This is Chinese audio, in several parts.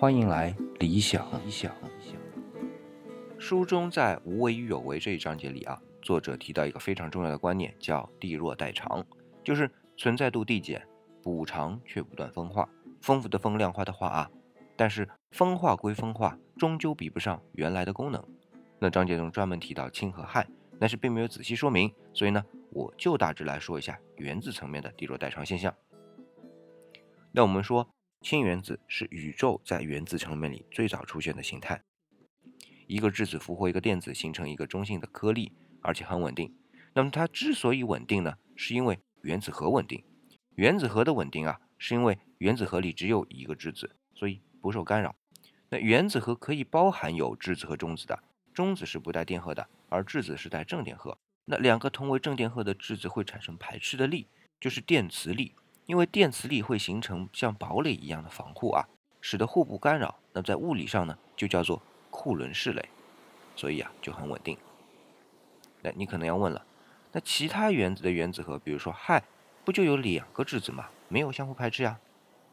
欢迎来理想。理想。书中在“无为与有为”这一章节里啊，作者提到一个非常重要的观念，叫“地弱代偿”，就是存在度递减，补偿却不断分化，丰富的风，量化的化啊。但是分化归分化，终究比不上原来的功能。那章节中专门提到氢和氦，但是并没有仔细说明，所以呢，我就大致来说一下原子层面的地弱代偿现象。那我们说。氢原子是宇宙在原子层面里最早出现的形态。一个质子俘获一个电子，形成一个中性的颗粒，而且很稳定。那么它之所以稳定呢，是因为原子核稳定。原子核的稳定啊，是因为原子核里只有一个质子，所以不受干扰。那原子核可以包含有质子和中子的，中子是不带电荷的，而质子是带正电荷。那两个同为正电荷的质子会产生排斥的力，就是电磁力。因为电磁力会形成像堡垒一样的防护啊，使得互不干扰。那在物理上呢，就叫做库伦式垒，所以啊就很稳定。那你可能要问了，那其他原子的原子核，比如说氦，不就有两个质子吗？没有相互排斥呀？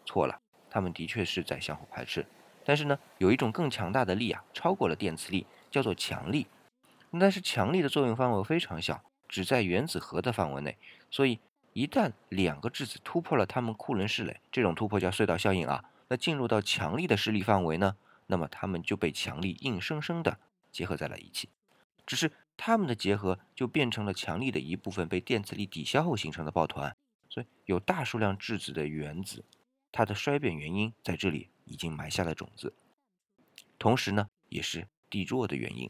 错了，它们的确是在相互排斥，但是呢，有一种更强大的力啊，超过了电磁力，叫做强力。但是强力的作用范围非常小，只在原子核的范围内，所以。一旦两个质子突破了它们库伦式垒，这种突破叫隧道效应啊，那进入到强力的势力范围呢，那么它们就被强力硬生生的结合在了一起。只是它们的结合就变成了强力的一部分被电磁力抵消后形成的抱团。所以有大数量质子的原子，它的衰变原因在这里已经埋下了种子，同时呢，也是地弱的原因。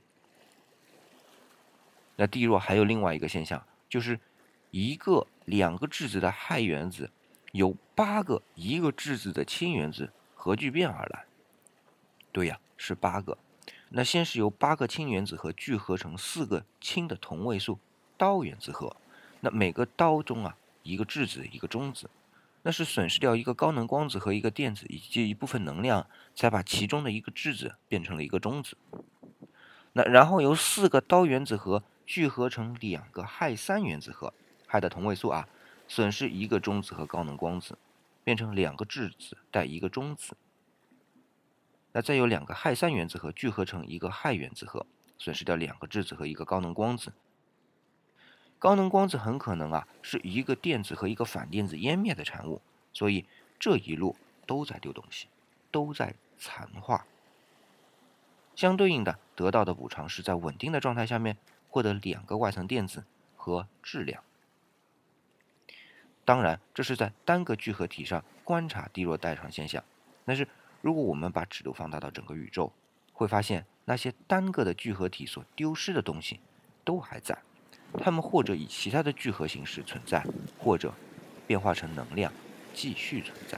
那地弱还有另外一个现象，就是一个。两个质子的氦原子由八个一个质子的氢原子核聚变而来。对呀，是八个。那先是由八个氢原子核聚合成四个氢的同位素氘原子核。那每个氘中啊，一个质子，一个中子。那是损失掉一个高能光子和一个电子以及一部分能量，才把其中的一个质子变成了一个中子。那然后由四个氘原子核聚合成两个氦三原子核。氦的同位素啊，损失一个中子和高能光子，变成两个质子带一个中子。那再有两个氦三原子核聚合成一个氦原子核，损失掉两个质子和一个高能光子。高能光子很可能啊是一个电子和一个反电子湮灭的产物，所以这一路都在丢东西，都在残化。相对应的，得到的补偿是在稳定的状态下面获得两个外层电子和质量。当然，这是在单个聚合体上观察低弱代偿现象。但是，如果我们把尺度放大到整个宇宙，会发现那些单个的聚合体所丢失的东西都还在，它们或者以其他的聚合形式存在，或者变化成能量继续存在。